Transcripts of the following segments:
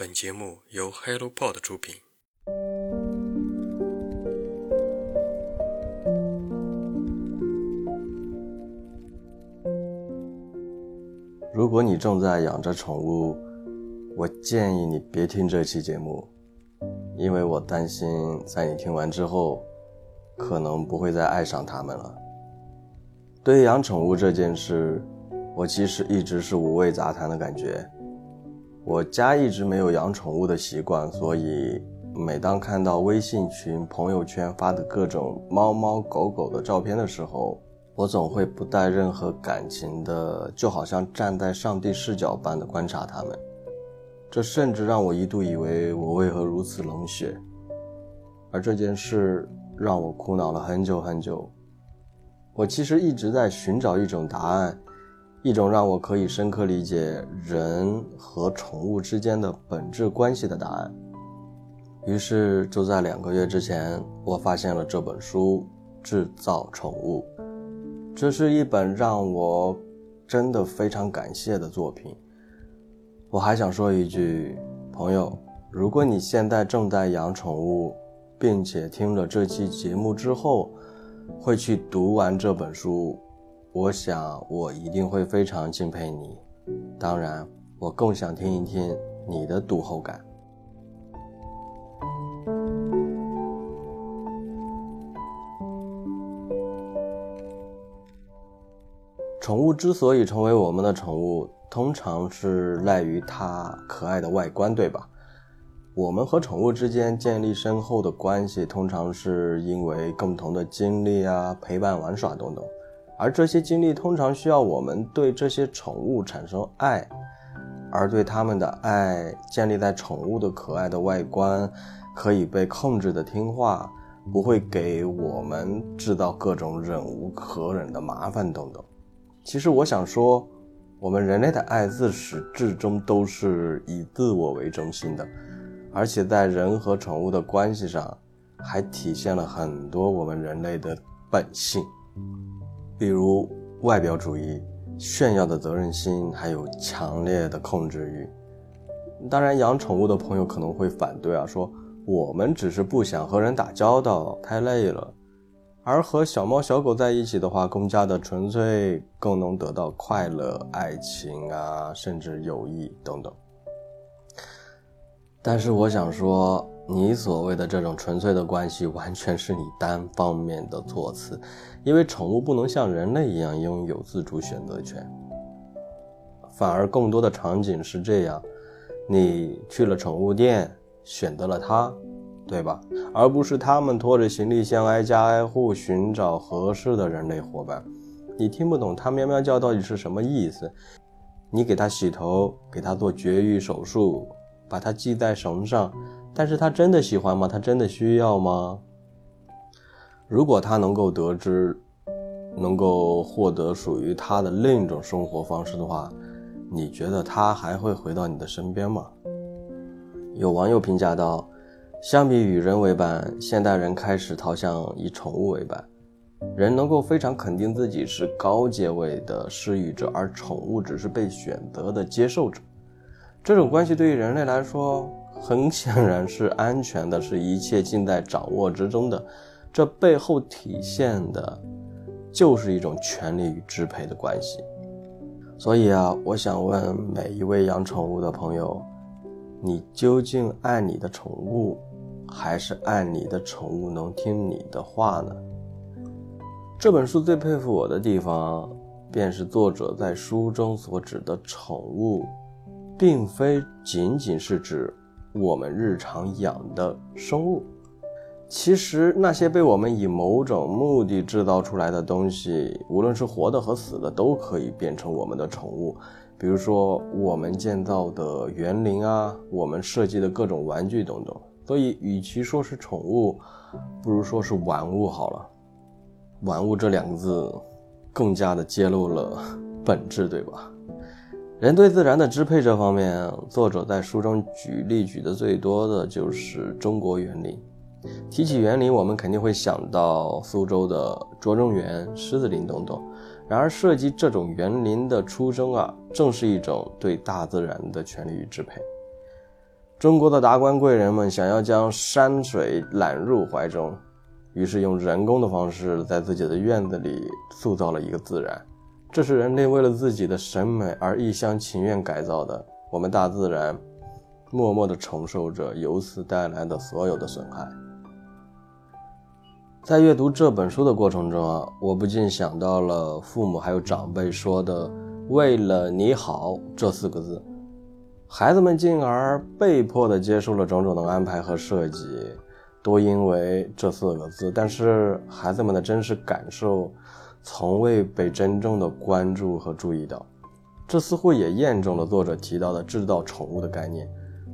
本节目由 HelloPod 出品。如果你正在养着宠物，我建议你别听这期节目，因为我担心在你听完之后，可能不会再爱上它们了。对于养宠物这件事，我其实一直是五味杂谈的感觉。我家一直没有养宠物的习惯，所以每当看到微信群、朋友圈发的各种猫猫狗狗的照片的时候，我总会不带任何感情的，就好像站在上帝视角般的观察它们。这甚至让我一度以为我为何如此冷血，而这件事让我苦恼了很久很久。我其实一直在寻找一种答案。一种让我可以深刻理解人和宠物之间的本质关系的答案。于是，就在两个月之前，我发现了这本书《制造宠物》。这是一本让我真的非常感谢的作品。我还想说一句，朋友，如果你现在正在养宠物，并且听了这期节目之后，会去读完这本书。我想，我一定会非常敬佩你。当然，我更想听一听你的读后感。宠物之所以成为我们的宠物，通常是赖于它可爱的外观，对吧？我们和宠物之间建立深厚的关系，通常是因为共同的经历啊、陪伴、玩耍等等。而这些经历通常需要我们对这些宠物产生爱，而对它们的爱建立在宠物的可爱的外观，可以被控制的听话，不会给我们制造各种忍无可忍的麻烦等等。其实我想说，我们人类的爱自始至终都是以自我为中心的，而且在人和宠物的关系上，还体现了很多我们人类的本性。比如外表主义、炫耀的责任心，还有强烈的控制欲。当然，养宠物的朋友可能会反对啊，说我们只是不想和人打交道，太累了。而和小猫小狗在一起的话，更加的纯粹，更能得到快乐、爱情啊，甚至友谊等等。但是我想说。你所谓的这种纯粹的关系，完全是你单方面的措辞，因为宠物不能像人类一样拥有自主选择权，反而更多的场景是这样：你去了宠物店，选择了它，对吧？而不是他们拖着行李箱挨家挨户寻找合适的人类伙伴。你听不懂它喵喵叫到底是什么意思，你给它洗头，给它做绝育手术，把它系在绳上。但是他真的喜欢吗？他真的需要吗？如果他能够得知，能够获得属于他的另一种生活方式的话，你觉得他还会回到你的身边吗？有网友评价道：“相比与人为伴，现代人开始逃向以宠物为伴。人能够非常肯定自己是高阶位的施予者，而宠物只是被选择的接受者。这种关系对于人类来说。”很显然是安全的，是一切尽在掌握之中的。这背后体现的，就是一种权力与支配的关系。所以啊，我想问每一位养宠物的朋友：你究竟爱你的宠物，还是爱你的宠物能听你的话呢？这本书最佩服我的地方，便是作者在书中所指的宠物，并非仅仅是指。我们日常养的生物，其实那些被我们以某种目的制造出来的东西，无论是活的和死的，都可以变成我们的宠物。比如说，我们建造的园林啊，我们设计的各种玩具等等。所以，与其说是宠物，不如说是玩物好了。玩物这两个字，更加的揭露了本质，对吧？人对自然的支配这方面，作者在书中举例举的最多的就是中国园林。提起园林，我们肯定会想到苏州的拙政园、狮子林等等。然而，设计这种园林的初衷啊，正是一种对大自然的权利与支配。中国的达官贵人们想要将山水揽入怀中，于是用人工的方式在自己的院子里塑造了一个自然。这是人类为了自己的审美而一厢情愿改造的。我们大自然默默地承受着由此带来的所有的损害。在阅读这本书的过程中啊，我不禁想到了父母还有长辈说的“为了你好”这四个字，孩子们进而被迫地接受了种种的安排和设计，都因为这四个字。但是孩子们的真实感受。从未被真正的关注和注意到，这似乎也验证了作者提到的制造宠物的概念。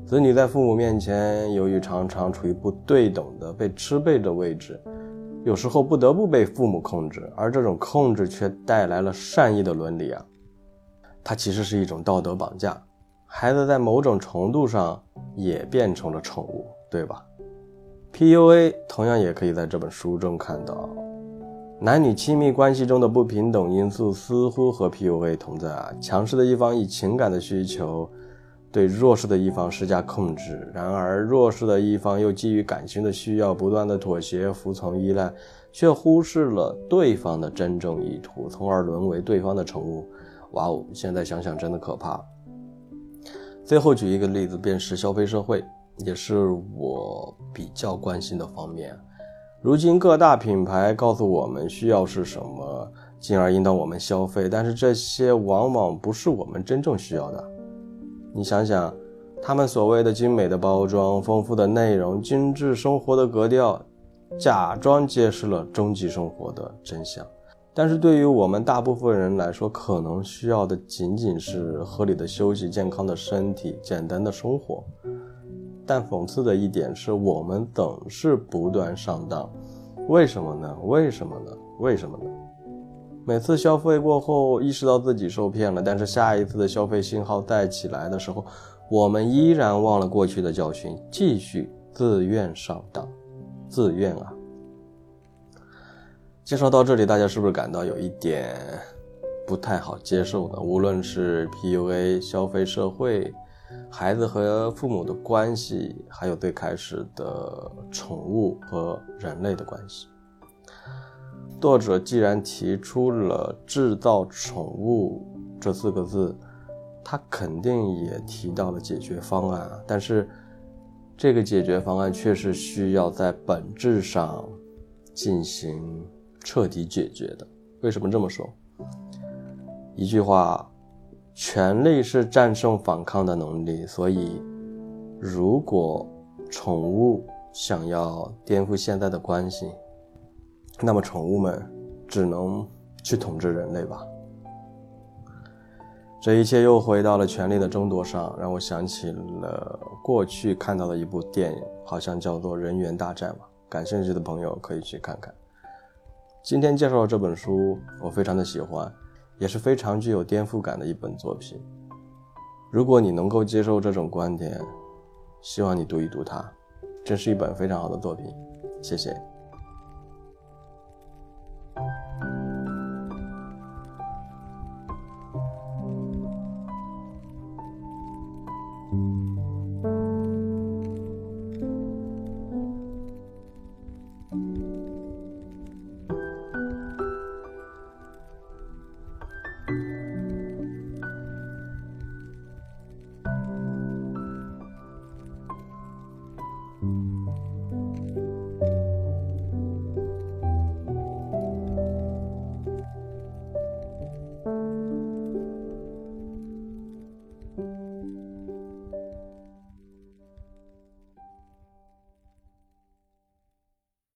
子女在父母面前，由于常常处于不对等的被支配的位置，有时候不得不被父母控制，而这种控制却带来了善意的伦理啊，它其实是一种道德绑架。孩子在某种程度上也变成了宠物，对吧？PUA 同样也可以在这本书中看到。男女亲密关系中的不平等因素似乎和 PUA 同在啊，强势的一方以情感的需求对弱势的一方施加控制，然而弱势的一方又基于感情的需要不断的妥协、服从、依赖，却忽视了对方的真正意图，从而沦为对方的宠物。哇哦，现在想想真的可怕。最后举一个例子，便是消费社会，也是我比较关心的方面。如今各大品牌告诉我们需要是什么，进而引导我们消费，但是这些往往不是我们真正需要的。你想想，他们所谓的精美的包装、丰富的内容、精致生活的格调，假装揭示了终极生活的真相，但是对于我们大部分人来说，可能需要的仅仅是合理的休息、健康的身体、简单的生活。但讽刺的一点是我们总是不断上当，为什么呢？为什么呢？为什么呢？每次消费过后，意识到自己受骗了，但是下一次的消费信号再起来的时候，我们依然忘了过去的教训，继续自愿上当，自愿啊！介绍到这里，大家是不是感到有一点不太好接受呢？无论是 PUA、消费社会。孩子和父母的关系，还有最开始的宠物和人类的关系。作者既然提出了“制造宠物”这四个字，他肯定也提到了解决方案。但是，这个解决方案却是需要在本质上进行彻底解决的。为什么这么说？一句话。权力是战胜反抗的能力，所以，如果宠物想要颠覆现在的关系，那么宠物们只能去统治人类吧。这一切又回到了权力的争夺上，让我想起了过去看到的一部电影，好像叫做《人猿大战》吧。感兴趣的朋友可以去看看。今天介绍的这本书，我非常的喜欢。也是非常具有颠覆感的一本作品。如果你能够接受这种观点，希望你读一读它，这是一本非常好的作品。谢谢。